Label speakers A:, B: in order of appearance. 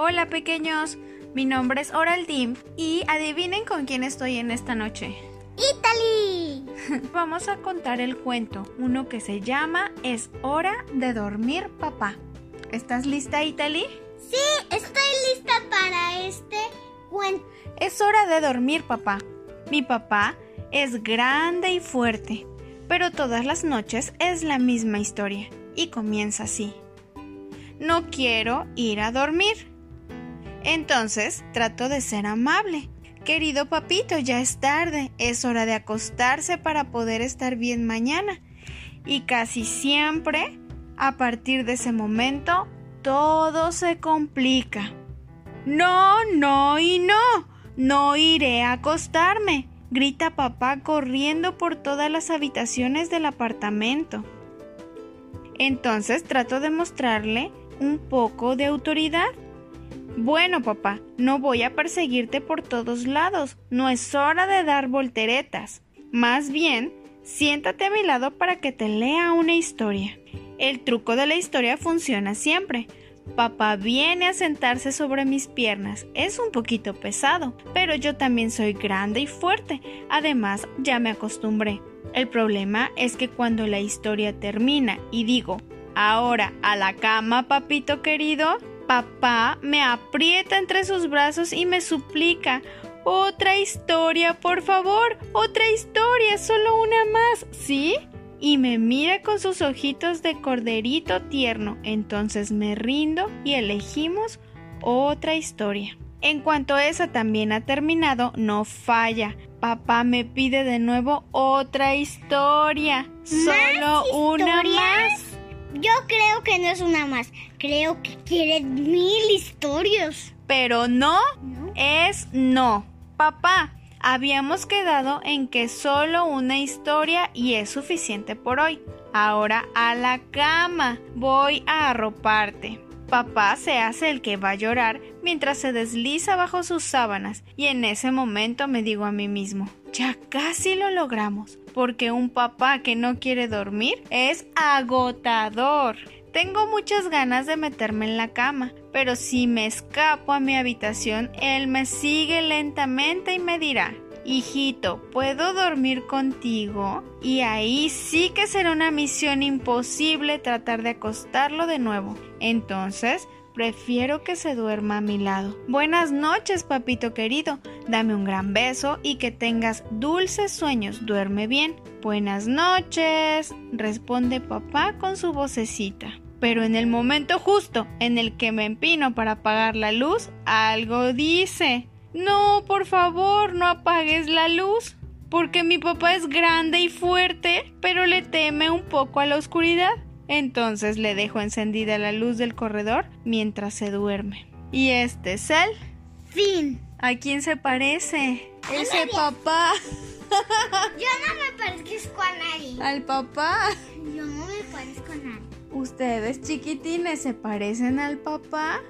A: Hola pequeños, mi nombre es Oral Dim y adivinen con quién estoy en esta noche.
B: ¡Italy!
A: Vamos a contar el cuento, uno que se llama Es hora de dormir papá. ¿Estás lista Italy?
B: Sí, estoy lista para este cuento.
A: Es hora de dormir papá. Mi papá es grande y fuerte, pero todas las noches es la misma historia y comienza así. No quiero ir a dormir. Entonces trato de ser amable. Querido papito, ya es tarde, es hora de acostarse para poder estar bien mañana. Y casi siempre, a partir de ese momento, todo se complica. No, no y no, no iré a acostarme, grita papá corriendo por todas las habitaciones del apartamento. Entonces trato de mostrarle un poco de autoridad. Bueno, papá, no voy a perseguirte por todos lados. No es hora de dar volteretas. Más bien, siéntate a mi lado para que te lea una historia. El truco de la historia funciona siempre. Papá viene a sentarse sobre mis piernas. Es un poquito pesado, pero yo también soy grande y fuerte. Además, ya me acostumbré. El problema es que cuando la historia termina y digo, Ahora, a la cama, papito querido. Papá me aprieta entre sus brazos y me suplica. Otra historia, por favor. Otra historia, solo una más. ¿Sí? Y me mira con sus ojitos de corderito tierno. Entonces me rindo y elegimos otra historia. En cuanto esa también ha terminado, no falla. Papá me pide de nuevo otra historia. Solo una más.
B: Yo creo que no es una más. Creo que quiere mil historias.
A: Pero no, es no. Papá, habíamos quedado en que solo una historia y es suficiente por hoy. Ahora a la cama. Voy a arroparte. Papá se hace el que va a llorar mientras se desliza bajo sus sábanas y en ese momento me digo a mí mismo, ya casi lo logramos, porque un papá que no quiere dormir es agotador. Tengo muchas ganas de meterme en la cama, pero si me escapo a mi habitación, él me sigue lentamente y me dirá, Hijito, ¿puedo dormir contigo? Y ahí sí que será una misión imposible tratar de acostarlo de nuevo. Entonces, prefiero que se duerma a mi lado. Buenas noches, papito querido. Dame un gran beso y que tengas dulces sueños. Duerme bien. Buenas noches, responde papá con su vocecita. Pero en el momento justo en el que me empino para apagar la luz, algo dice. No, por favor, no apagues la luz, porque mi papá es grande y fuerte, pero le teme un poco a la oscuridad. Entonces le dejo encendida la luz del corredor mientras se duerme. Y este es el
B: fin.
A: ¿A quién se parece? Ese papá.
B: Yo no me parezco a nadie.
A: Al papá.
B: Yo no me parezco a nadie.
A: ¿Ustedes chiquitines se parecen al papá?